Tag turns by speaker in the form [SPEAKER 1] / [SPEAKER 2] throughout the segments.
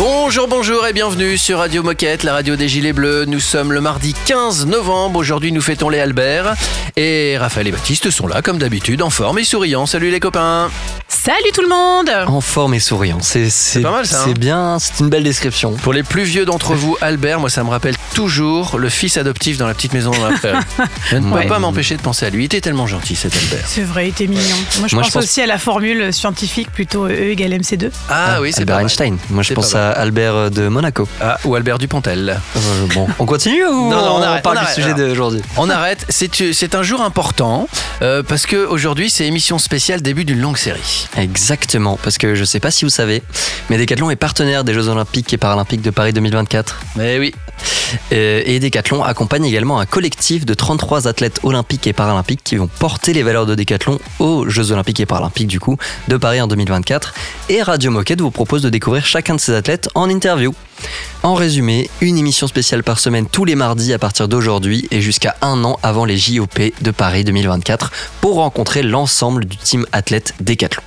[SPEAKER 1] Bonjour, bonjour et bienvenue sur Radio Moquette, la radio des Gilets Bleus. Nous sommes le mardi 15 novembre. Aujourd'hui, nous fêtons les Albert. Et Raphaël et Baptiste sont là, comme d'habitude, en forme et souriants. Salut les copains.
[SPEAKER 2] Salut tout le monde
[SPEAKER 3] En forme et souriant. C'est c'est-
[SPEAKER 1] pas mal, ça, hein
[SPEAKER 3] C'est bien, c'est une belle description.
[SPEAKER 1] Pour les plus vieux d'entre vous, Albert, moi ça me rappelle toujours le fils adoptif dans la petite maison dans la prairie. Je ne peux
[SPEAKER 2] Ouais.
[SPEAKER 1] pas m'empêcher de penser à lui. Il était tellement gentil cet Albert.
[SPEAKER 2] C'est vrai, il était mignon. Moi je
[SPEAKER 3] Moi,
[SPEAKER 2] pense,
[SPEAKER 3] je pense-
[SPEAKER 2] aussi à la formule scientifique plutôt E égale MC2.
[SPEAKER 1] Ah oui, c'est
[SPEAKER 3] Albert
[SPEAKER 1] pas mal.
[SPEAKER 3] Einstein. Moi, je pense à Albert de Monaco.
[SPEAKER 1] Ah, ou Albert Dupontel.
[SPEAKER 3] Euh, bon, on continue ou
[SPEAKER 1] Non, non, on arrête,
[SPEAKER 3] parle
[SPEAKER 1] on
[SPEAKER 3] du
[SPEAKER 1] arrête,
[SPEAKER 3] sujet d'aujourd'hui?
[SPEAKER 1] On arrête. C'est un jour important euh, parce que aujourd'hui c'est émission spéciale début d'une longue série.
[SPEAKER 3] Exactement, parce que je sais pas si vous savez, mais Decathlon est partenaire des Jeux Olympiques et Paralympiques de Paris 2024.
[SPEAKER 1] Mais oui.
[SPEAKER 3] Euh, Et Decathlon accompagne également un collectif de 33 athlètes olympiques et paralympiques qui vont porter les valeurs de Decathlon aux Jeux Olympiques et Paralympiques du coup de Paris en 2024. Et Radio Moquette vous propose de découvrir chacun de ces athlètes en interview. En résumé, une émission spéciale par semaine tous les mardis à partir d'aujourd'hui et jusqu'à un an avant les JOP de Paris 2024 pour rencontrer l'ensemble du team athlète Decathlon.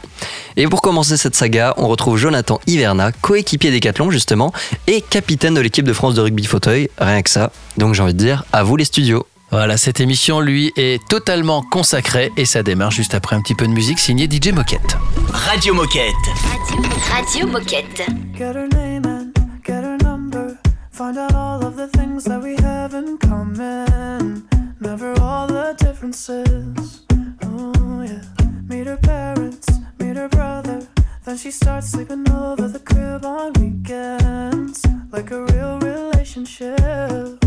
[SPEAKER 3] Et pour commencer cette saga, on retrouve Jonathan Hiverna, coéquipier Decathlon justement, et capitaine de l'équipe de France de rugby fauteuil, rien que ça. Donc j'ai envie de dire, à vous les studios.
[SPEAKER 1] Voilà, cette émission lui est totalement consacrée et ça démarre juste après un petit peu de musique signée DJ Moquette.
[SPEAKER 4] Radio Moquette.
[SPEAKER 5] Radio Moquette.
[SPEAKER 6] Get her name and get her number. Find out all of the things that we have in common. Never all the differences. Oh, yeah. Meet her parents, meet her brother. Then she starts sleeping over the crib on weekends. Like a real relationship.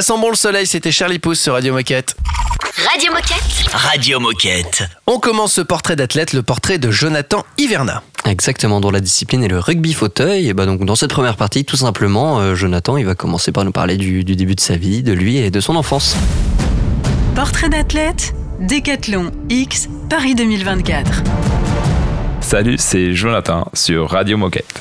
[SPEAKER 1] Ça sent bon le soleil, c'était Charlie Pouce sur Radio Moquette.
[SPEAKER 5] Radio Moquette.
[SPEAKER 4] Radio Moquette.
[SPEAKER 1] On commence ce portrait d'athlète, le portrait de Jonathan Hiverna.
[SPEAKER 3] Exactement, dont la discipline est le rugby fauteuil. Et bah donc dans cette première partie, tout simplement, euh, Jonathan, il va commencer par nous parler du, du début de sa vie, de lui et de son enfance.
[SPEAKER 2] Portrait d'athlète
[SPEAKER 7] Décathlon X Paris 2024.
[SPEAKER 8] Salut, c'est Jonathan sur Radio Moquette.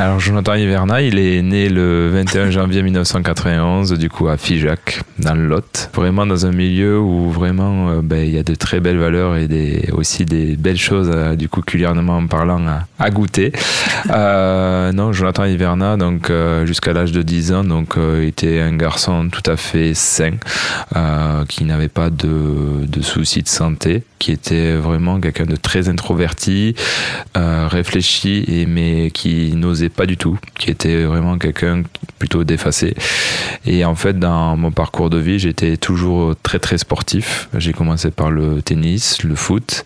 [SPEAKER 8] Alors Jonathan Hiverna, il est né le 21 janvier 1991, du coup à Figeac, dans le Lot. Vraiment dans un milieu où vraiment euh, ben, il y a de très belles valeurs et des, aussi des belles choses, euh, du coup culinairement parlant, à, à goûter. Euh, non, Jonathan Hiverna, donc euh, jusqu'à l'âge de 10 ans, donc euh, était un garçon tout à fait sain, qui n'avait pas de, de soucis de santé, qui était vraiment quelqu'un de très introverti, réfléchi, et, mais qui n'osait pas du tout, qui était vraiment quelqu'un plutôt défacé. Et en fait, dans mon parcours de vie, j'étais toujours très très sportif. J'ai commencé par le tennis, le foot,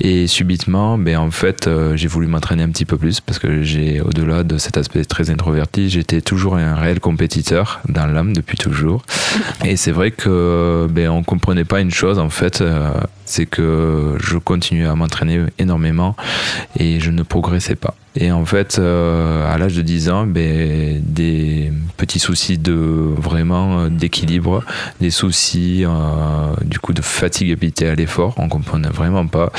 [SPEAKER 8] et subitement, ben en fait, euh, j'ai voulu m'entraîner un petit peu plus parce que j'ai, au-delà de cet aspect très introverti, j'étais toujours un réel compétiteur dans l'âme depuis toujours. Et c'est vrai que ben on comprenait pas une chose en fait, euh, c'est que je continuais à m'entraîner énormément et je ne progressais pas. Et en fait, euh, à l'âge de 10 ans, ben, des petits soucis de vraiment euh, d'équilibre, des soucis euh, du coup de fatigabilité à l'effort, on comprenait vraiment pas.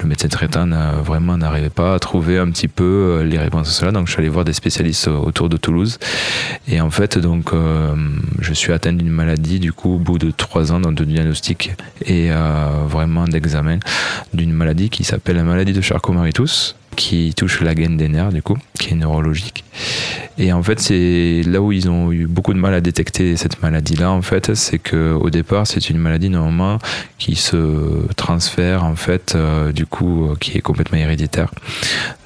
[SPEAKER 8] Le médecin traitant vraiment n'arrivait pas à trouver un petit peu les réponses à cela. Donc je suis allé voir des spécialistes autour de Toulouse. Et en fait, donc je suis atteint d'une maladie du coup au bout de trois ans donc, de diagnostic et euh, d'examen d'une maladie qui s'appelle la maladie de Charcot-Marie-Tooth qui touche la gaine des nerfs du coup, qui est neurologique. Et en fait, c'est là où ils ont eu beaucoup de mal à détecter cette maladie-là. En fait, c'est que au départ, c'est une maladie normalement qui se transfère en fait, euh, du coup, euh, qui est complètement héréditaire.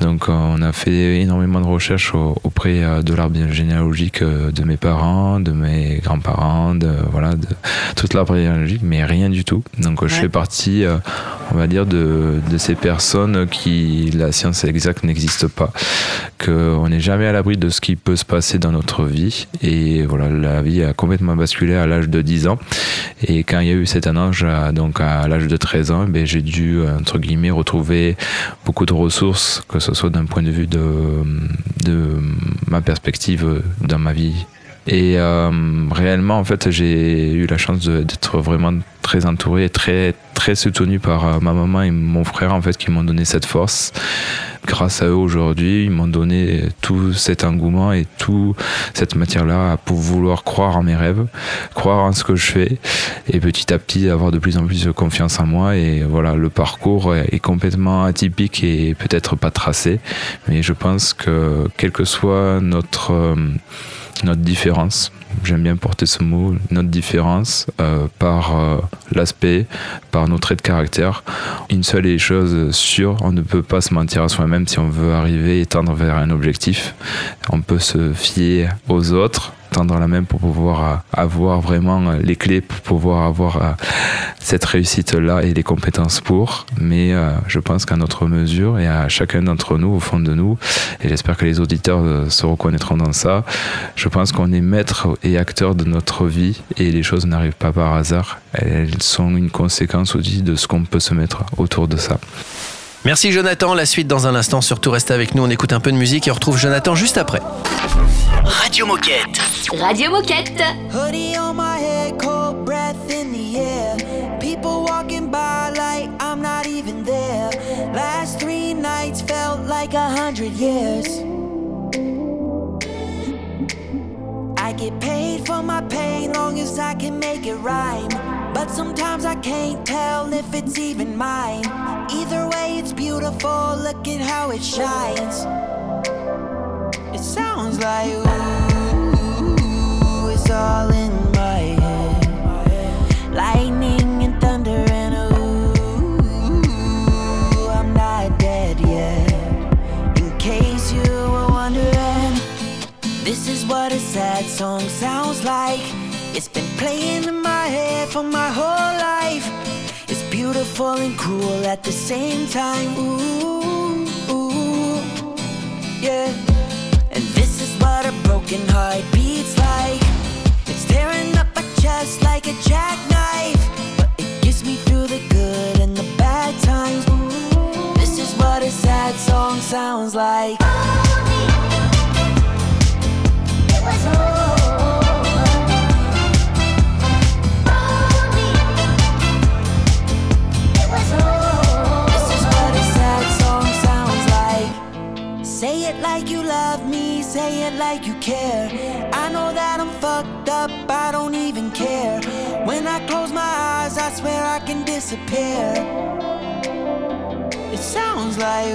[SPEAKER 8] Donc, euh, on a fait énormément de recherches au- auprès de l'arbre généalogique de mes parents, de mes grands-parents, de voilà, de toute l'arbre généalogique, mais rien du tout. Donc, je fais partie, on va dire, de, de ces personnes qui la science exacte n'existe pas, qu'on n'est jamais à l'abri de ce qui peut se passer dans notre vie. Et voilà, la vie a complètement basculé à l'âge de 10 ans. Et quand il y a eu annonce, à- donc à l'âge de 13 ans, ben, j'ai dû, entre guillemets, retrouver beaucoup de ressources, que ce soit d'un point de vue de ma perspective dans ma vie et euh, réellement, en fait, j'ai eu la chance d'être vraiment très entouré et très, très soutenu par euh, ma maman et mon frère, en fait, qui m'ont donné cette force. Grâce à eux aujourd'hui, ils m'ont donné tout cet engouement et toute cette matière-là pour vouloir croire en mes rêves, croire en ce que je fais et petit à petit avoir de plus en plus de confiance en moi. Et voilà, le parcours est complètement atypique et peut-être pas tracé, mais je pense que quel que soit notre euh, notre différence, j'aime bien porter ce mot, notre différence euh, par euh, l'aspect, par nos traits de caractère. Une seule chose sûre, on ne peut pas se mentir à soi-même si on veut arriver et tendre vers un objectif. On peut se fier aux autres, tendre la main pour pouvoir euh, avoir vraiment euh, les clés pour pouvoir avoir euh, cette réussite-là et les compétences pour. Mais je pense qu'à notre mesure et à chacun d'entre nous, au fond de nous, et j'espère que les auditeurs se reconnaîtront dans ça, je pense qu'on est maître et acteur de notre vie et les choses n'arrivent pas par hasard. Elles sont une conséquence aussi de ce qu'on peut se mettre autour de ça.
[SPEAKER 1] Merci Jonathan, la suite dans un instant, surtout restez avec nous, on écoute un peu de musique et on retrouve Jonathan juste après.
[SPEAKER 4] Radio Moquette.
[SPEAKER 6] Radio Moquette.
[SPEAKER 9] Hoodie on my head, cold breath in the air. People walking by like I'm not even there. Last three nights felt like a hundred years. I get paid for my pain long as I can make it rhyme. But sometimes I can't tell if it's even mine. Either way, it's beautiful. Look at how it shines. It sounds like ooh, it's all in my head. Lightning and thunder and ooh, I'm not dead yet. In case you were wondering, this is what a sad song sounds like. It's been playing for my whole life. It's beautiful and cruel at the same time. Ooh, ooh, yeah. And this is what a broken heart beats like. It's tearing up my chest like a jackknife. But it gets me through the good and the bad times. This is what a sad song sounds like. Say it like you love me, say it like you care. I know that I'm fucked up, I don't even care. When I close my eyes, I swear I can disappear. It sounds like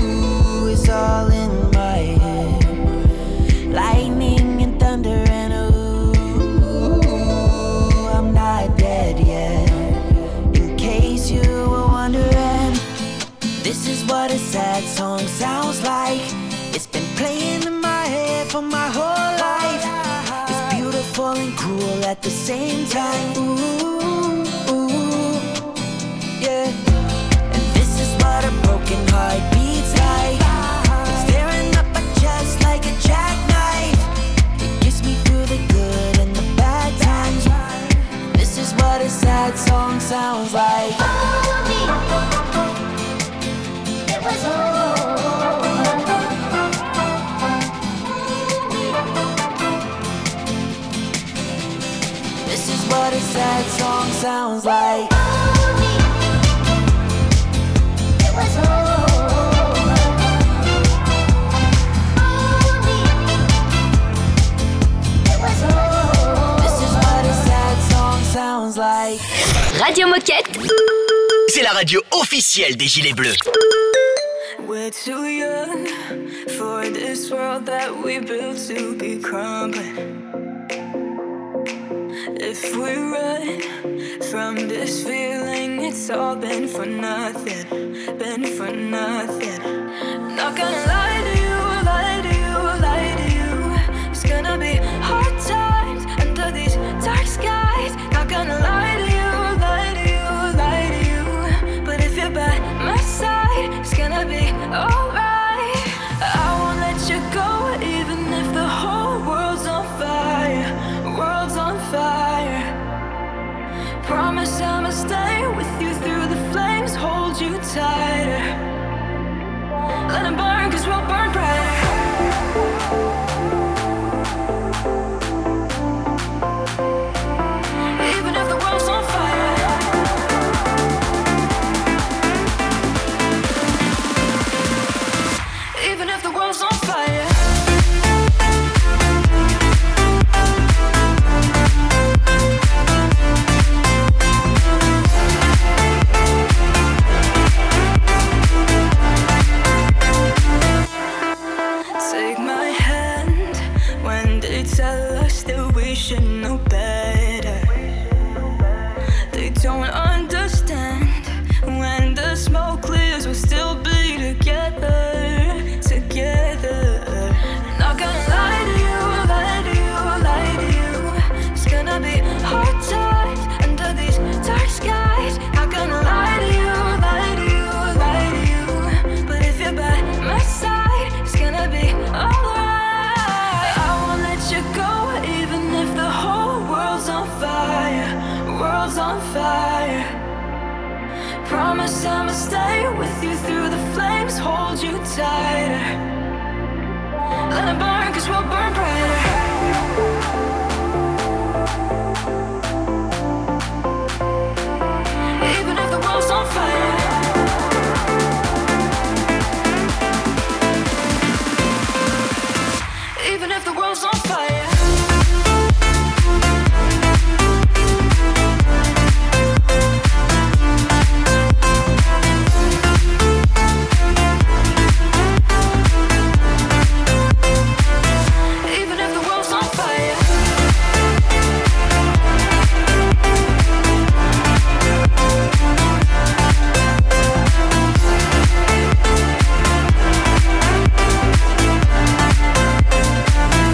[SPEAKER 9] ooh, it's all in my head. Lightning and thunder what a sad song sounds like. It's been playing in my head for my whole life. It's beautiful and cruel at the same time. Ooh, ooh, yeah. And this is what a broken heart beats like. It's tearing up my chest like a jackknife. It gets me through the good and the bad times. This is what a sad song sounds like. This is what a sad song sounds like. This is what a sad song sounds like.
[SPEAKER 6] Radio Moquette.
[SPEAKER 4] C'est la radio officielle des Gilets Bleus.
[SPEAKER 10] We're too young for this world that we built to be crumbling. If we run from this feeling, it's all been for nothing, been for nothing. Not gonna lie tighter. Let 'em burn, cause we'll burn brighter. You through the flames, hold you tighter. Let it burn, cause we'll burn brighter.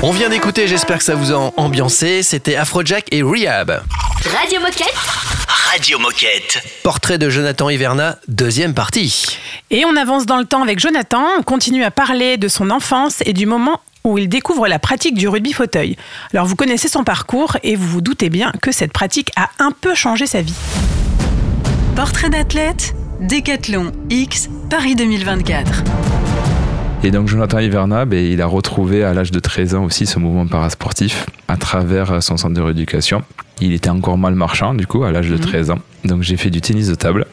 [SPEAKER 1] On vient d'écouter, j'espère que ça vous a ambiancé. C'était Afrojack et Rehab.
[SPEAKER 6] Radio Moquette.
[SPEAKER 4] Radio Moquette.
[SPEAKER 1] Portrait de Jonathan Hiverna, deuxième partie.
[SPEAKER 2] Et on avance dans le temps avec Jonathan, on continue à parler de son enfance et du moment où il découvre la pratique du rugby fauteuil. Alors vous connaissez son parcours et vous vous doutez bien que cette pratique a un peu changé sa vie.
[SPEAKER 7] Portrait d'athlète, Décathlon X, Paris 2024.
[SPEAKER 8] Et donc Jonathan Hiverna, ben, il a retrouvé à l'âge de 13 ans aussi ce mouvement parasportif à travers son centre de rééducation. Il était encore mal marchand du coup à l'âge de 13 ans. Donc j'ai fait du tennis de table.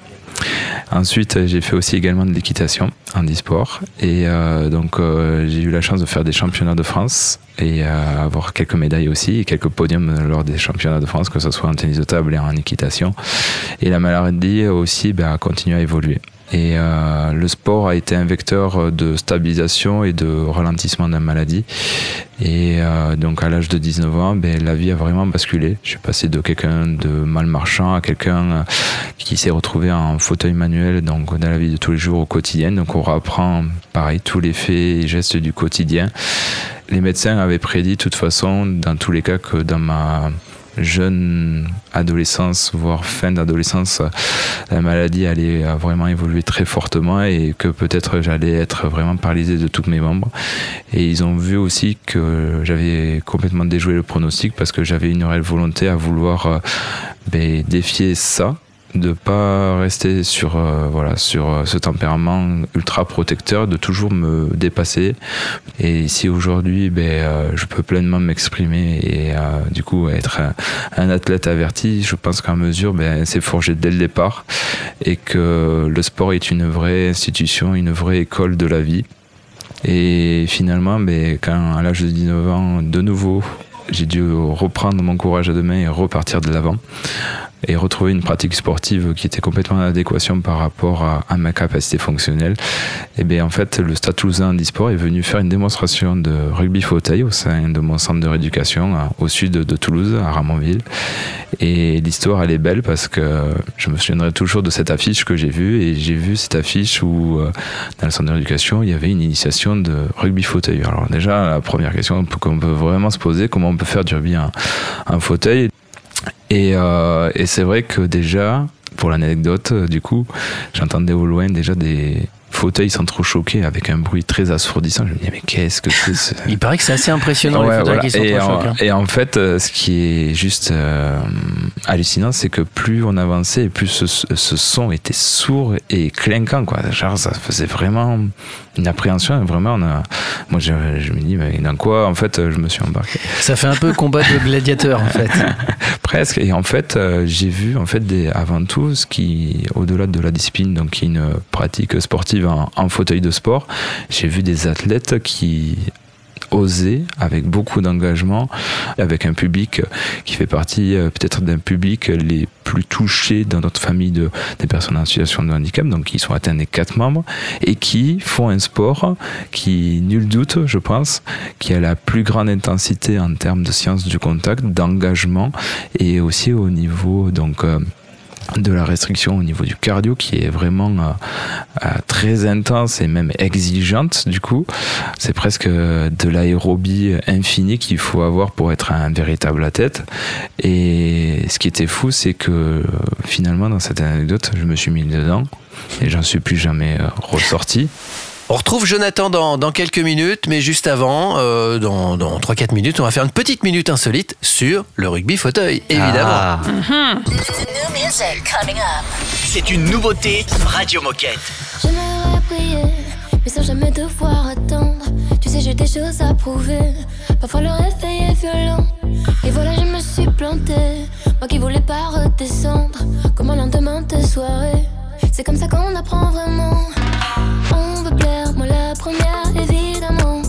[SPEAKER 8] Ensuite, j'ai fait aussi également de l'équitation en e-sport. Et euh, donc, euh, j'ai eu la chance de faire des championnats de France et euh, avoir quelques médailles aussi et quelques podiums lors des championnats de France, que ce soit en tennis de table et en équitation. Et la maladie aussi ben, a continué à évoluer. Et euh, le sport a été un vecteur de stabilisation et de ralentissement de la maladie. Et euh, donc à l'âge de 19 ans, ben, la vie a vraiment basculé. Je suis passé de quelqu'un de mal marchand à quelqu'un euh, qui s'est retrouvé en fauteuil manuel donc dans la vie de tous les jours au quotidien. Donc on reprend pareil tous les faits et gestes du quotidien. Les médecins avaient prédit de toute façon, dans tous les cas, que dans ma jeune adolescence, voire fin d'adolescence, la maladie allait euh, vraiment évoluer très fortement et que peut-être j'allais être vraiment paralysé de tous mes membres. Et ils ont vu aussi que j'avais complètement déjoué le pronostic parce que j'avais une réelle volonté à vouloir euh, ben, défier ça de pas rester sur euh, voilà sur euh, ce tempérament ultra protecteur de toujours me dépasser. Et si aujourd'hui ben euh, je peux pleinement m'exprimer et du coup être un, athlète averti je pense qu'en mesure ben c'est forgé dès le départ et que le sport est une vraie institution une vraie école de la vie. Et finalement ben quand à l'âge de 19 ans de nouveau j'ai dû reprendre mon courage à deux mains et repartir de l'avant et retrouver une pratique sportive qui était complètement en adéquation par rapport à, ma capacité fonctionnelle. Et bien en fait, le Stade Toulousain d'e-sport est venu faire une démonstration de rugby fauteuil au sein de mon centre de rééducation au sud de Toulouse, à Ramonville. Et l'histoire, elle est belle parce que je me souviendrai toujours de cette affiche que j'ai vue et j'ai vu cette affiche où euh, dans le centre de rééducation, il y avait une initiation de rugby fauteuil. Alors déjà, la première question qu'on peut vraiment se poser, comment on peut faire du rugby en, en fauteuil? Et, euh, et c'est vrai que déjà, pour l'anecdote, euh, du coup, j'entendais au loin déjà des fauteuils sans trop choquer avec un bruit très assourdissant. Je me disais, mais qu'est-ce que c'est ce-
[SPEAKER 1] Il paraît que c'est assez impressionnant les fauteuils
[SPEAKER 8] voilà.
[SPEAKER 1] qui sont
[SPEAKER 8] et,
[SPEAKER 1] trop
[SPEAKER 8] en,
[SPEAKER 1] chocs,
[SPEAKER 8] et en fait, euh, ce qui est juste euh, hallucinant, c'est que plus on avançait, plus ce, ce son était sourd et clinquant. Quoi. Genre, ça faisait vraiment une appréhension. Vraiment, on a... moi, je, je me dis, mais dans quoi, en fait, je me suis embarqué
[SPEAKER 1] Ça fait un peu combat de gladiateur en fait.
[SPEAKER 8] Presque. Et en fait, euh, j'ai vu, en fait, des, avant tout, ce qui, au-delà de la discipline, donc qui est une pratique sportive en, en fauteuil de sport, j'ai vu des athlètes qui osaient, avec beaucoup d'engagement, avec un public qui fait partie euh, peut-être d'un public les plus touchés dans notre famille de, des personnes en situation de handicap, donc qui sont atteints des quatre membres, et qui font un sport qui, nul doute, je pense, qui a la plus grande intensité en termes de science du contact, d'engagement, et aussi au niveau donc euh, de la restriction au niveau du cardio qui est vraiment euh, euh, très intense et même exigeante du coup. C'est presque de l'aérobie infinie qu'il faut avoir pour être un véritable athlète. Et ce qui était fou c'est que finalement dans cette anecdote je me suis mis dedans et j'en suis plus jamais euh, ressorti
[SPEAKER 1] On retrouve Jonathan dans, dans quelques minutes, mais juste avant, euh, dans, dans 3-4 minutes, on va faire une petite minute insolite sur le rugby fauteuil, évidemment.
[SPEAKER 5] Ah.
[SPEAKER 4] C'est une nouveauté Radio Moquette.
[SPEAKER 11] J'aimerais prier, mais sans jamais devoir attendre. Tu sais, j'ai des choses à prouver. Parfois le réveil est violent. Et voilà, je me suis plantée. Moi qui voulais pas redescendre. Comme un lendemain de soirée. C'est comme ça qu'on apprend vraiment. Première, évidemment.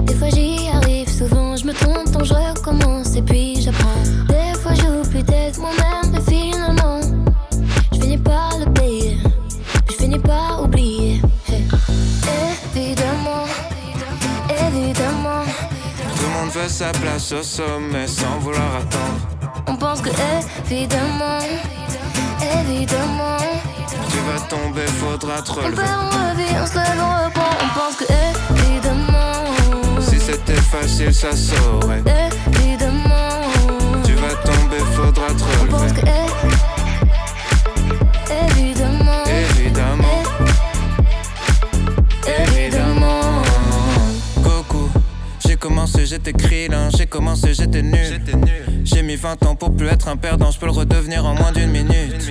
[SPEAKER 11] Des fois j'y arrive, souvent je me trompe, donc je recommence et puis j'apprends. Des fois j'oublie d'être moi-même, et finalement, je finis par le payer. Puis je finis par oublier. Hey. Évidemment, évidemment,
[SPEAKER 12] Tout le monde veut sa place au sommet sans vouloir attendre.
[SPEAKER 11] on pense que évidemment, évidemment,
[SPEAKER 12] Tu vas tomber, faudra te
[SPEAKER 11] on perd, on revit, on se lève, on reprend. On pense que évidemment,
[SPEAKER 12] Si c'était facile, ça saurait.
[SPEAKER 11] évidemment,
[SPEAKER 12] Tu vas tomber, faudra te
[SPEAKER 11] on pense que évidemment,
[SPEAKER 12] Évidemment,
[SPEAKER 11] évidemment.
[SPEAKER 12] Coco, j'ai commencé, j'étais krillin. J'ai commencé, j'étais nul. J'ai mis 20 ans pour plus être un perdant. Je peux le redevenir en moins d'une minute.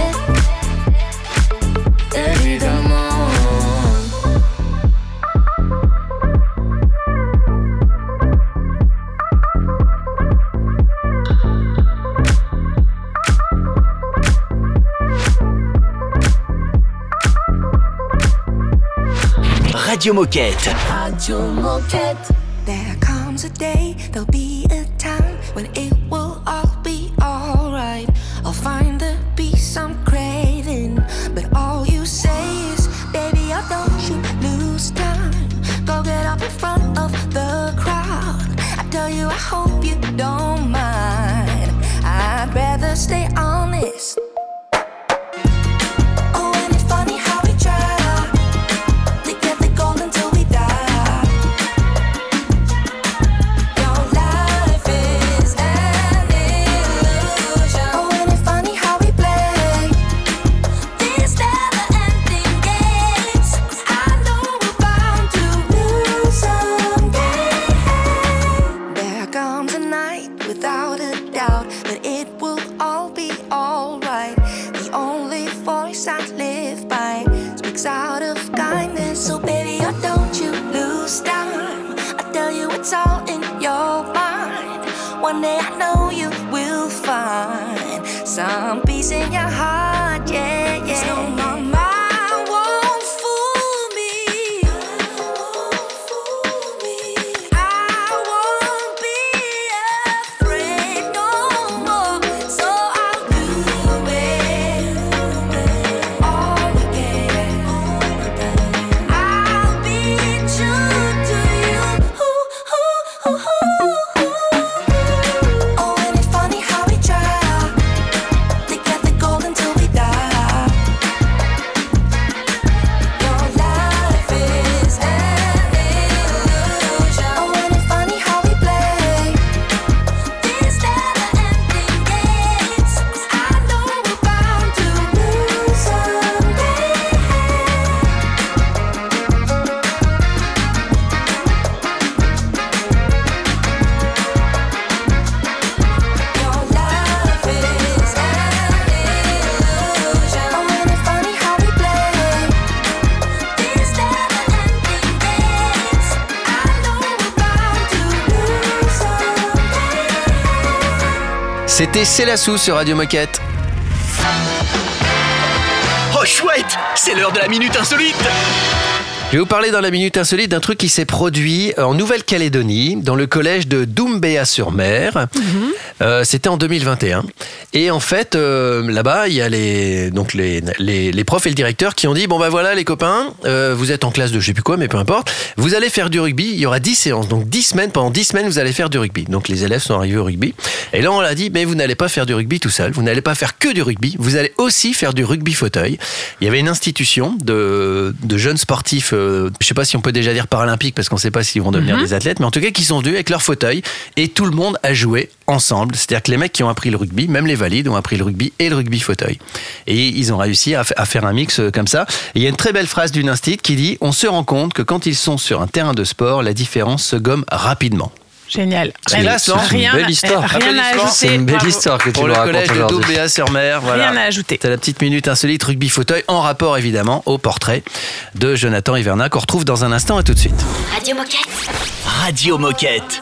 [SPEAKER 4] Radio Moquette.
[SPEAKER 13] Radio Moquette.
[SPEAKER 14] There comes a day, there'll be a time when it will all be alright. I'll find the peace I'm craving, but all you say is, baby, I don't you lose time. Go get up in front of the crowd. I tell you, I hope you don't mind. I'd rather stay honest.
[SPEAKER 1] C'était C'est la sous sur Radio Moquette.
[SPEAKER 4] Oh chouette, c'est l'heure de la minute insolite.
[SPEAKER 1] Je vais vous parler dans la Minute Insolite d'un truc qui s'est produit en Nouvelle-Calédonie, dans le collège de Doumbéa-sur-Mer. Euh, C'était en 2021. Et en fait, euh, là-bas, il y a les, donc les, les, les profs et le directeur qui ont dit, bon ben voilà les copains, euh, vous êtes en classe de je sais plus quoi, mais peu importe, vous allez faire du rugby, il y aura 10 séances, donc 10 semaines, pendant 10 semaines, vous allez faire du rugby. Donc les élèves sont arrivés au rugby. Et là, on l'a dit, mais vous n'allez pas faire du rugby tout seul, vous n'allez pas faire que du rugby, vous allez aussi faire du rugby fauteuil. Il y avait une institution de, de jeunes sportifs, euh, je sais pas si on peut déjà dire paralympiques, parce qu'on sait pas s'ils vont devenir
[SPEAKER 2] Mhm.
[SPEAKER 1] des athlètes, mais en tout cas qui sont venus avec leur fauteuil, et tout le monde a joué ensemble. C'est-à-dire que les mecs qui ont appris le rugby, même les valides, ont appris le rugby et le rugby fauteuil. Et ils ont réussi à, fa- à faire un mix euh, comme ça. Et il y a une très belle phrase d'une instit qui dit On se rend compte que quand ils sont sur un terrain de sport, la différence se gomme rapidement.
[SPEAKER 2] Génial.
[SPEAKER 1] C'est
[SPEAKER 2] rien,
[SPEAKER 1] Belle histoire.
[SPEAKER 2] Rien à ajouter.
[SPEAKER 3] C'est une belle histoire que tu
[SPEAKER 1] Pour le collège de
[SPEAKER 3] aujourd'hui.
[SPEAKER 1] Doumbéa-sur-Mer, voilà.
[SPEAKER 2] Rien à ajouter.
[SPEAKER 1] C'est la petite minute insolite rugby fauteuil en rapport évidemment au portrait de Jonathan Hiverna qu'on retrouve dans un instant. À tout de suite.
[SPEAKER 6] Radio Moquette.
[SPEAKER 4] Radio Moquette.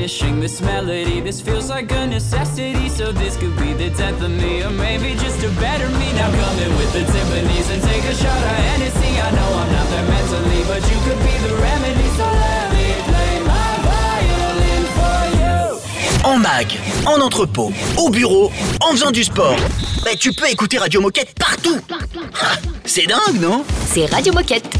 [SPEAKER 15] finishing this melody, this feels like a necessity. So this could be the death of me, or maybe just a better me. Now come in with the timpanis and take a shot of Hennessy. I know I'm not there mentally, but you could be the remedy. So let me play my violin for you.
[SPEAKER 4] En mag, en entrepôt, au bureau, en faisant du sport. Bah, tu peux écouter Radio Moquette partout. Ah, C'est dingue, non?
[SPEAKER 6] C'est Radio Moquette.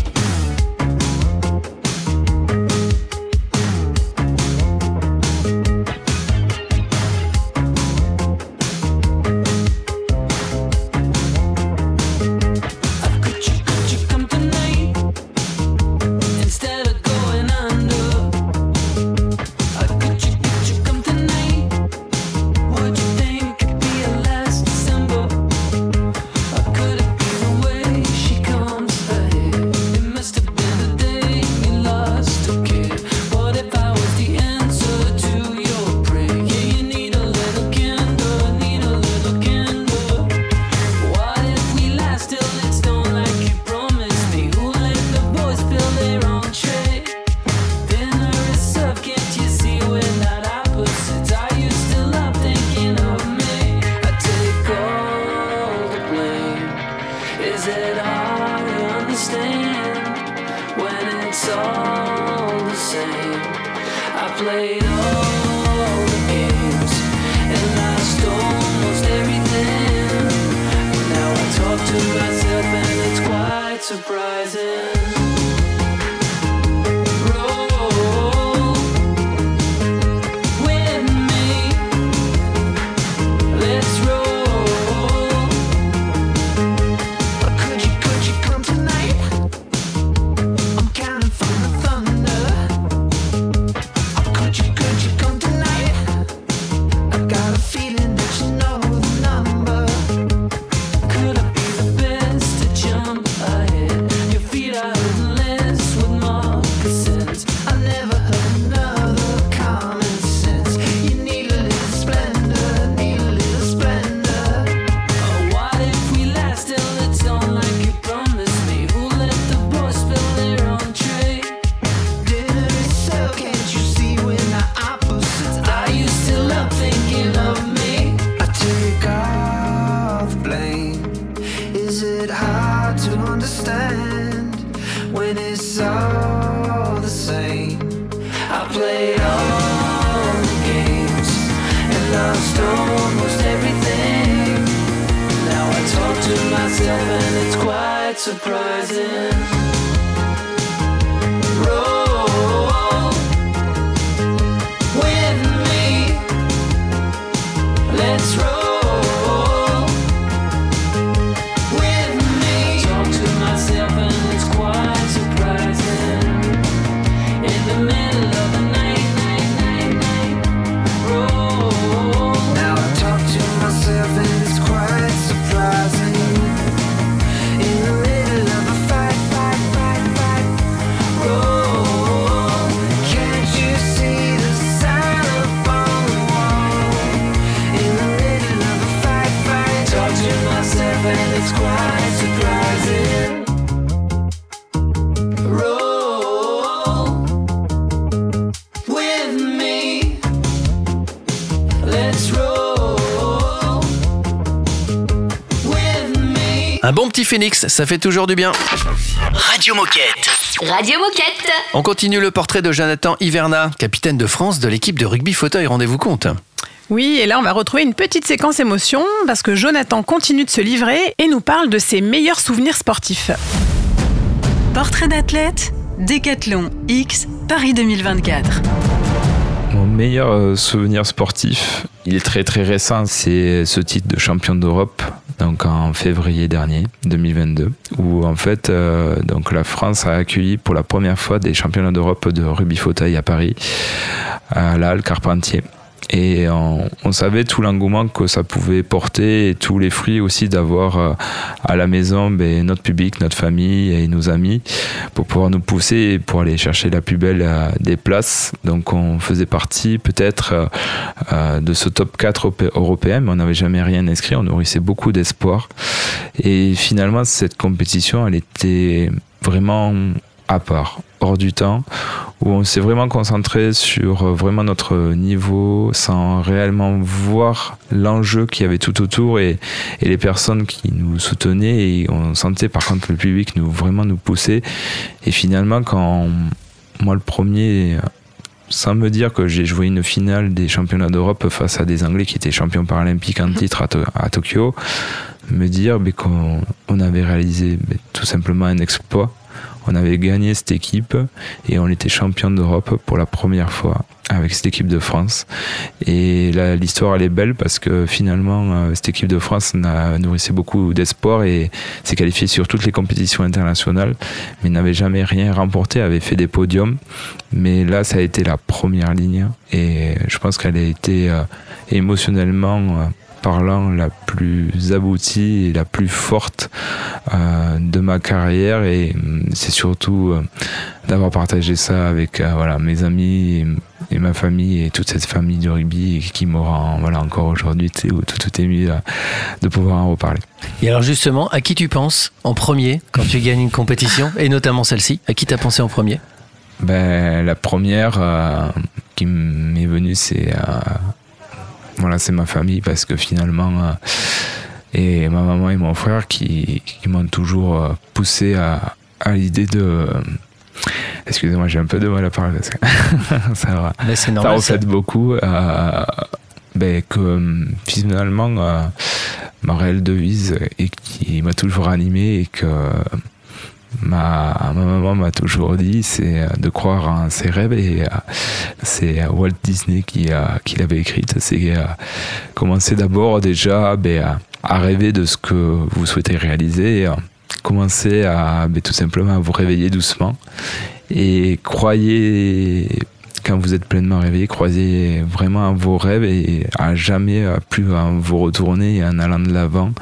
[SPEAKER 1] Petit phénix, ça fait toujours du bien.
[SPEAKER 4] Radio Moquette.
[SPEAKER 6] Radio Moquette.
[SPEAKER 1] On continue le portrait de Jonathan Hiverna, capitaine de France de l'équipe de rugby fauteuil, rendez-vous compte.
[SPEAKER 2] Oui, et là, on va retrouver une petite séquence émotion parce que Jonathan continue de se livrer et nous parle de ses meilleurs souvenirs sportifs.
[SPEAKER 7] Portrait d'athlète, Décathlon X, Paris 2024.
[SPEAKER 8] Mon meilleur euh, souvenir sportif, il est très très récent, c'est ce titre de champion d'Europe, donc en février dernier, 2022, où en fait euh, donc la France a accueilli pour la première fois des championnats d'Europe de rugby fauteuil à Paris, à la Halle Carpentier. Et on, savait tout l'engouement que ça pouvait porter et tous les fruits aussi d'avoir euh, à la maison ben, notre public, notre famille et nos amis pour pouvoir nous pousser et pour aller chercher la plus belle euh, des places. Donc on faisait partie peut-être euh, de ce top 4 europé- européen, mais on n'avait jamais rien inscrit, on nourrissait beaucoup d'espoir. Et finalement, cette compétition, elle était vraiment à part, hors du temps, où on s'est vraiment concentré sur euh, vraiment notre niveau sans réellement voir l'enjeu qu'il y avait tout autour et, et les personnes qui nous soutenaient et on sentait par contre le public nous vraiment nous pousser et finalement quand moi le premier sans me dire que j'ai joué une finale des championnats d'Europe face à des Anglais qui étaient champions paralympiques en titre à, à Tokyo, me dire qu'on on avait réalisé tout simplement un exploit. On avait gagné cette équipe et on était champion d'Europe pour la première fois avec cette équipe de France. Et l'histoire, elle est belle parce que finalement, euh, cette équipe de France nourrissait beaucoup d'espoir et s'est qualifiée sur toutes les compétitions internationales, mais n'avait jamais rien remporté, avait fait des podiums. Mais là, ça a été la première ligne et je pense qu'elle a été euh, émotionnellement euh, parlant la plus aboutie et la plus forte euh, de ma carrière. Et hum, c'est surtout euh, d'avoir partagé ça avec euh, voilà mes amis et, et ma famille et toute cette famille du rugby qui me rend voilà encore aujourd'hui tout, tout ému là, de pouvoir en reparler.
[SPEAKER 1] Et alors justement, à qui tu penses en premier quand tu gagnes une compétition, et notamment celle-ci? À qui t'as pensé en premier?
[SPEAKER 8] Ben, la première qui m'est venue, c'est voilà, c'est ma famille parce que finalement, euh, et ma maman et mon frère qui, qui m'ont toujours euh, poussé à, à l'idée de. Excusez-moi, j'ai un peu de mal à parler parce que ça, va-
[SPEAKER 1] Mais c'est
[SPEAKER 8] ça
[SPEAKER 1] normal,
[SPEAKER 8] reflète beaucoup euh, ben, que finalement euh, ma réelle devise et qui m'a toujours animé et que ma, ma maman m'a toujours dit c'est de croire en ses rêves et euh, c'est Walt Disney qui, qui l'avait écrite. C'est euh, commencer d'abord déjà ben, à- rêver de ce que vous souhaitez réaliser euh, commencer à ben, tout simplement à vous réveiller doucement. Et croyez quand vous êtes pleinement réveillé, croyez vraiment vos rêves et à jamais plus à vous retourner et en allant de l'avant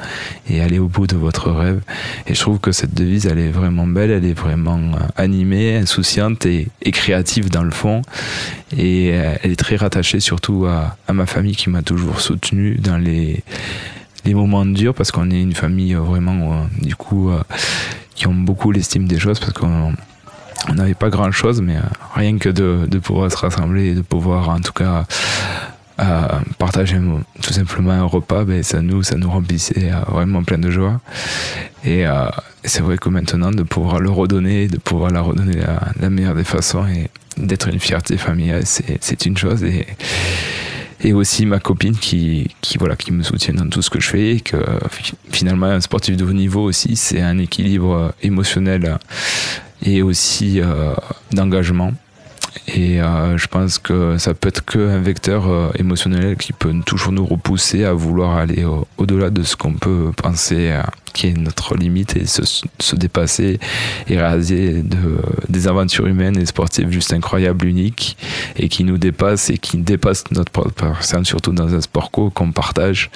[SPEAKER 8] et aller au bout de votre rêve. Et je trouve que cette devise, elle est vraiment belle, elle est vraiment euh, animée, insouciante et, créative dans le fond. Et euh, elle est très rattachée surtout à, ma famille qui m'a toujours soutenu dans les, les moments durs parce qu'on est une famille vraiment, euh, du coup, qui ont beaucoup l'estime des choses parce qu'on on n'avait pas grand chose, mais euh, rien que de, de pouvoir se rassembler et de pouvoir en tout cas euh, partager tout simplement un repas, ben, ça nous, ça nous remplissait euh, vraiment plein de joie. Et euh, c'est vrai que maintenant, de pouvoir le redonner, de pouvoir la redonner la, la meilleure des façons et d'être une fierté familiale, c'est une chose. Et, aussi ma copine qui, qui, voilà, qui me soutient dans tout ce que je fais. Et que fi- finalement, un sportif de haut niveau aussi, c'est un équilibre émotionnel et aussi euh, d'engagement. Et euh, je pense que ça peut être qu'un vecteur euh, émotionnel qui peut toujours nous repousser à vouloir aller au- au-delà de ce qu'on peut penser qui est notre limite et se, se dépasser et réaliser de, des aventures humaines et sportives juste incroyables, uniques et qui nous dépassent et qui dépassent notre propre personne, surtout dans un sport co qu'on partage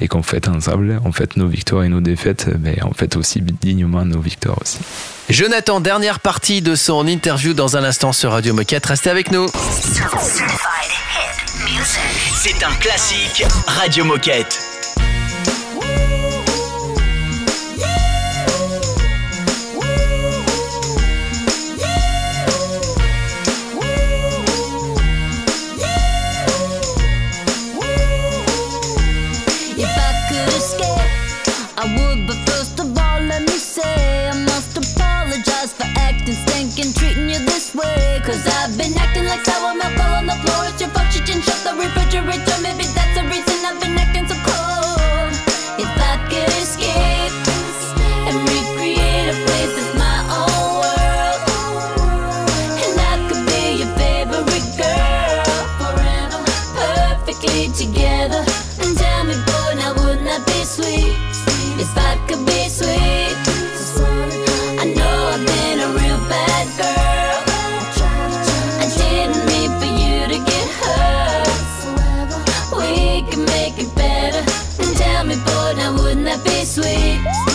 [SPEAKER 8] et qu'on fête ensemble. On fête nos victoires et nos défaites, mais on fête aussi dignement nos victoires aussi.
[SPEAKER 1] Jonathan, dernière partie de son interview dans un instant sur Radio Moquette. Restez avec nous.
[SPEAKER 4] C'est un classique Radio Moquette.
[SPEAKER 13] Cause I've been acting like sour milk all on the floor. It's your fault you didn't shut the refrigerator. Maybe that's the reason Can make it better. And tell me, boy, now wouldn't that be sweet?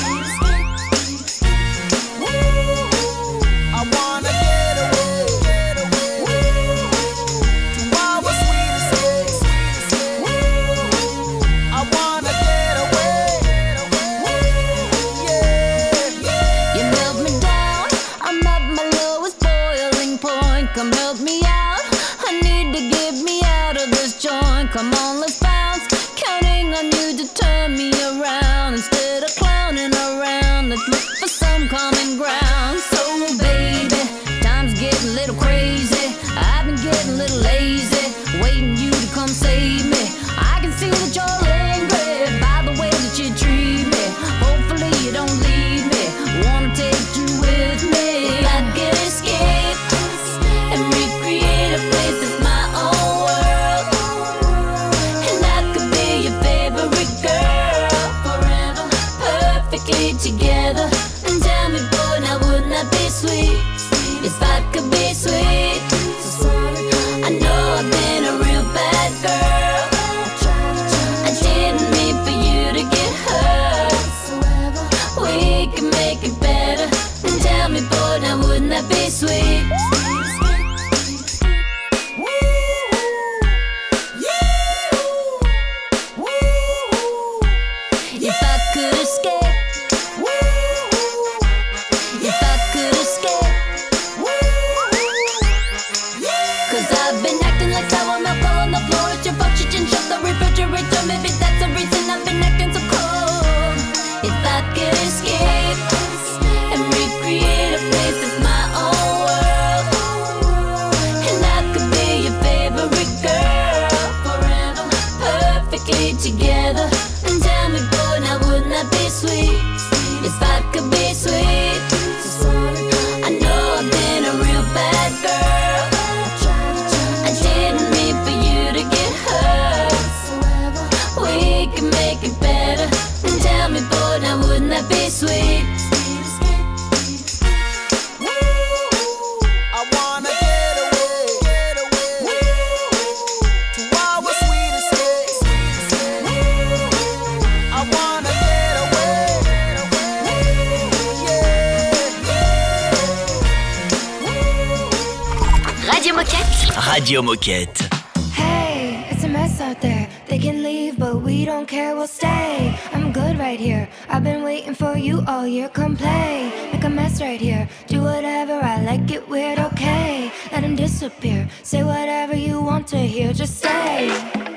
[SPEAKER 4] Radio Moquette.
[SPEAKER 16] Hey, it's a mess out there. They can leave, but we don't care, we'll stay. I'm good right here. I've been waiting for you all year. Come play, make a mess right here. Do whatever, I like it weird, okay. Let him disappear. Say whatever you want to hear, just say.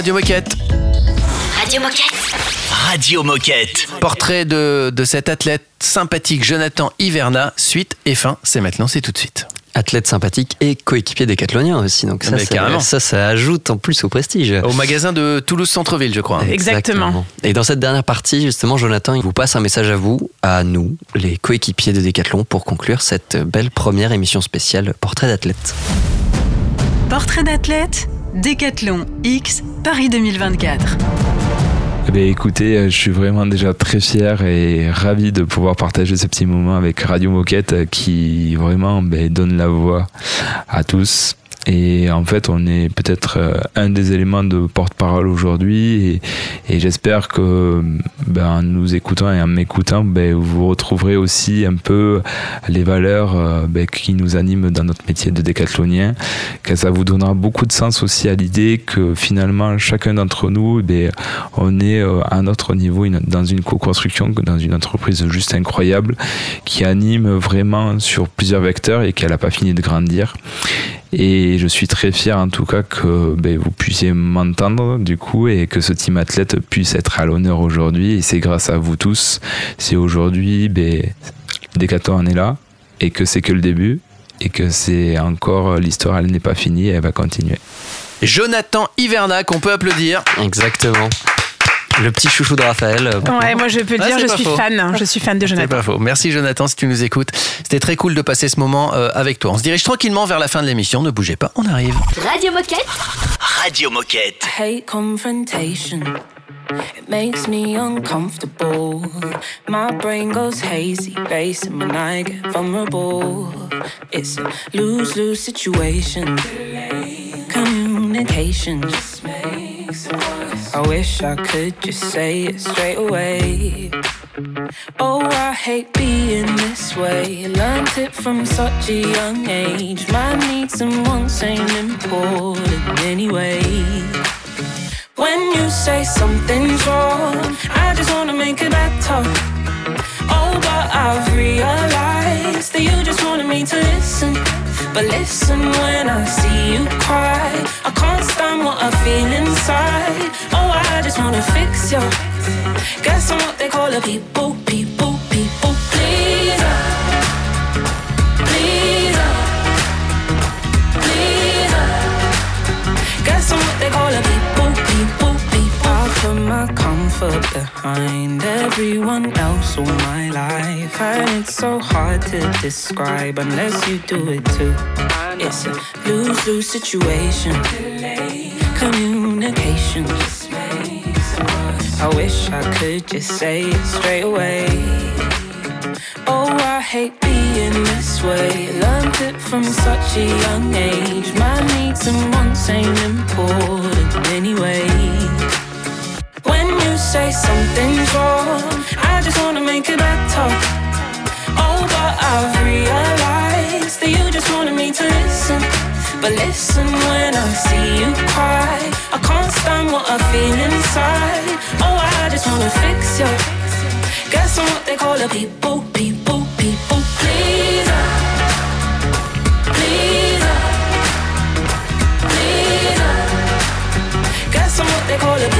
[SPEAKER 1] Radio Moquette.
[SPEAKER 5] Radio Moquette.
[SPEAKER 4] Radio Moquette.
[SPEAKER 1] Portrait de, de cet athlète sympathique Jonathan Hiverna, suite et fin, c'est maintenant, c'est tout de suite.
[SPEAKER 3] Athlète sympathique et coéquipier décathlonien aussi. Donc ça, ça,
[SPEAKER 1] carrément.
[SPEAKER 3] ça, ça ajoute en plus au prestige.
[SPEAKER 1] Au magasin de Toulouse Centre-Ville, je crois.
[SPEAKER 2] Exactement.
[SPEAKER 3] Et dans cette dernière partie, justement, Jonathan, il vous passe un message à vous, à nous, les coéquipiers de Décathlon, pour conclure cette belle première émission spéciale Portrait d'athlète.
[SPEAKER 7] Portrait d'athlète, Décathlon X Paris 2024.
[SPEAKER 8] Eh écoutez, euh, je suis vraiment déjà très fier et ravi de pouvoir partager ce petit moment avec Radio Moquette euh, qui vraiment ben, donne la voix à tous. Et en fait, on est peut-être euh, un des éléments de porte-parole aujourd'hui et, j'espère que en nous écoutant et en m'écoutant, ben, vous retrouverez aussi un peu les valeurs euh, ben, qui nous animent dans notre métier de décathlonien, que ça vous donnera beaucoup de sens aussi à l'idée que finalement chacun d'entre nous, ben, on est euh, à notre niveau dans une co-construction, dans une entreprise juste incroyable qui anime vraiment sur plusieurs vecteurs et qu'elle n'a pas fini de grandir. Et je suis très fier en tout cas que ben, vous puissiez m'entendre du coup et que ce team athlète puisse être à l'honneur aujourd'hui. Et c'est grâce à vous tous si aujourd'hui ben, Decathlon en est là. et que c'est que le début et que c'est encore l'histoire, elle n'est pas finie, elle va continuer.
[SPEAKER 1] Jonathan Hivernac, qu'on peut applaudir.
[SPEAKER 3] Exactement. Le petit chouchou de Raphaël. euh,
[SPEAKER 2] Ouais, moi je peux
[SPEAKER 1] Ah,
[SPEAKER 2] dire,
[SPEAKER 1] c'est
[SPEAKER 2] je suis
[SPEAKER 1] faux.
[SPEAKER 2] fan. Je suis fan de
[SPEAKER 1] C'est
[SPEAKER 2] Jonathan.
[SPEAKER 1] pas faux. Merci Jonathan si tu nous écoutes. C'était très cool de passer ce moment euh, avec toi. On se dirige tranquillement vers la fin de l'émission. Ne bougez pas, on arrive.
[SPEAKER 6] Radio Moquette.
[SPEAKER 4] Radio Moquette.
[SPEAKER 10] hate confrontation. It makes me uncomfortable. My brain goes hazy, racing when I get vulnerable. It's a lose lose situation. Communication just makes it worse. I wish I could just say it straight away. Oh, I hate being this way. Learned it from such a young age. My needs and wants ain't important anyway. When you say something's wrong, I just wanna make it better. Oh, but I've realized that you just wanted me to listen. But listen when I see you cry. I can't stand what I feel inside. Oh, I just wanna fix you. Guess I'm what they call a people, people, people pleaser. Pleaser. Pleaser. Guess I'm what they call a people, put my comfort behind everyone else all my life. And it's so hard to describe unless you do it too. It's a lose lose situation. Communication. I wish I could just say it straight away. Oh, I hate being this way. Learned it from such a young age. My needs and wants ain't important anyway. Say something's wrong, I just wanna make it better. Oh, but I've realized that you just wanted me to listen. But listen when I see you cry. I can't stand what I feel inside. Oh, I just wanna fix you. Guess I'm what they call a people, people, people pleaser. Pleaser. Pleaser. Guess I'm what they call a people,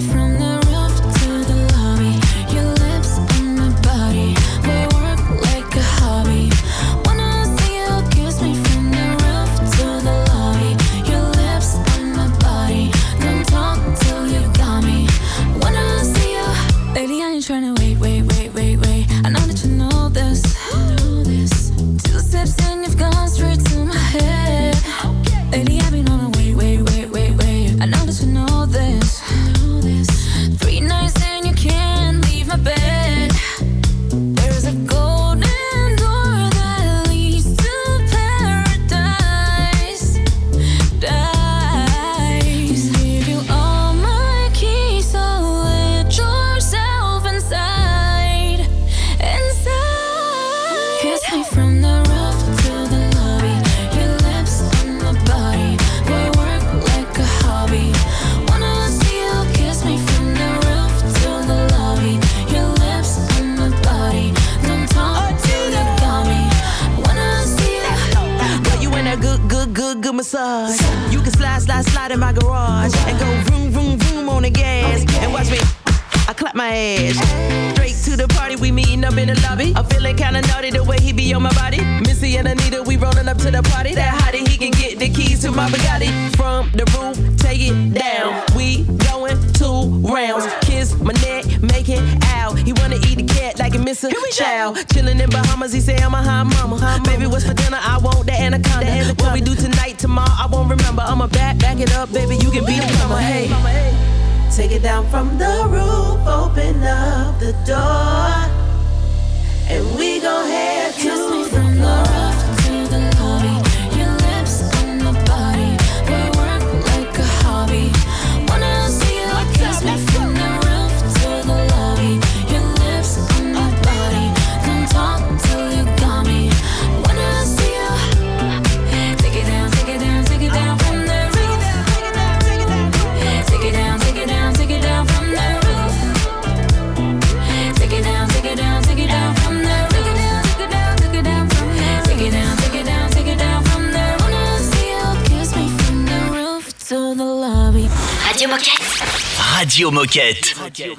[SPEAKER 13] to the
[SPEAKER 17] party. That hottie, he can get the keys to my Bugatti. From the roof, take it down. We going two rounds. Kiss my neck, make it out. He wanna eat a cat like a Mr. Chow. Chillin' in Bahamas, he say I'm a high mama. Baby, what's for dinner? I want the anaconda. What we do tonight, tomorrow, I won't remember. I'ma back, back it up, baby. You can be the plumber. Hey. Take it down from the roof, open up the door, and we gon' head
[SPEAKER 13] Kiss me from the roof to the lobby.
[SPEAKER 6] Moquette.
[SPEAKER 4] Radio Moquette.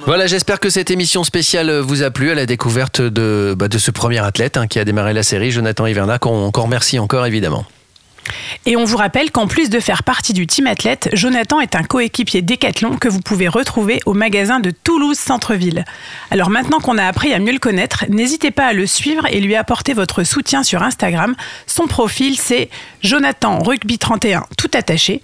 [SPEAKER 1] Voilà, j'espère que cette émission spéciale vous a plu à la découverte de, bah, de ce premier athlète hein, qui a démarré la série, Jonathan Hiverna, qu'on qu'on remercie encore évidemment.
[SPEAKER 2] Et on vous rappelle qu'en plus de faire partie du team athlète, Jonathan est un coéquipier Décathlon que vous pouvez retrouver au magasin de Toulouse Centre-Ville. Alors maintenant qu'on a appris à mieux le connaître, n'hésitez pas à le suivre et lui apporter votre soutien sur Instagram. Son profil c'est Jonathan Rugby 31 tout attaché.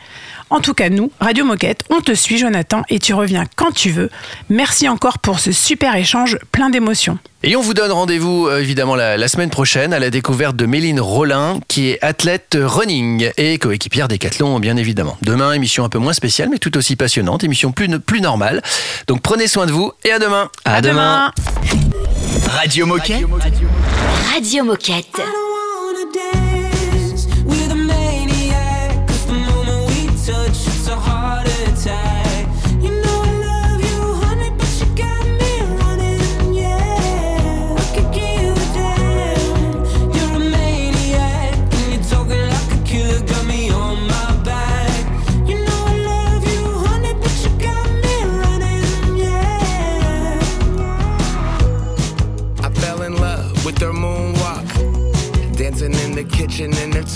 [SPEAKER 2] En tout cas, nous, Radio Moquette, on te suit Jonathan et tu reviens quand tu veux. Merci encore pour ce super échange plein d'émotions.
[SPEAKER 1] Et on vous donne rendez-vous euh, évidemment la, la semaine prochaine à la découverte de Méline Rollin, qui est athlète running et coéquipière Décathlon, bien évidemment. Demain, émission un peu moins spéciale, mais tout aussi passionnante, émission plus, plus normale. Donc prenez soin de vous et à demain.
[SPEAKER 3] À, demain.
[SPEAKER 4] Radio Moquette.
[SPEAKER 6] Radio Moquette.
[SPEAKER 15] with a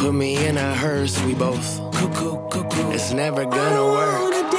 [SPEAKER 18] Put me in a hearse, we both cuckoo, cuckoo. It's never gonna work.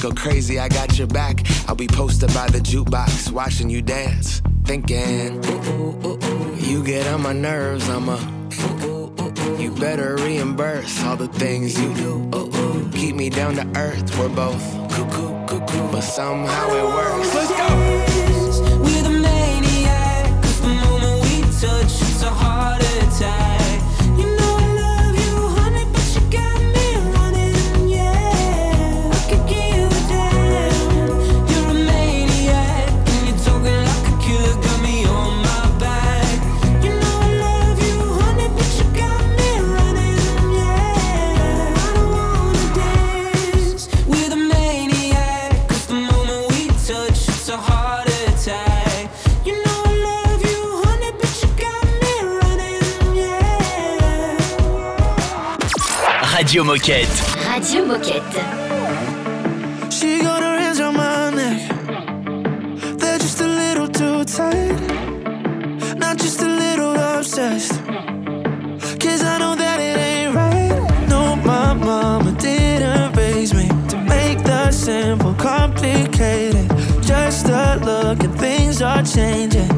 [SPEAKER 18] Go crazy. I got your back. I'll be posted by the jukebox, watching you dance, thinking. Ooh, ooh, ooh, ooh. You get on my nerves. I'm a. You better reimburse all the things you do. Ooh, ooh. Keep me down to earth. We're both cuckoo, cuckoo, but somehow it works.
[SPEAKER 4] Radio Moquette.
[SPEAKER 6] Radio Moquette.
[SPEAKER 19] She got her hands on my neck. They're just a little too tight. Not just a little obsessed. Cause I know that it ain't right. No, my mama didn't raise me to make the simple complicated. Just a look and things are changing.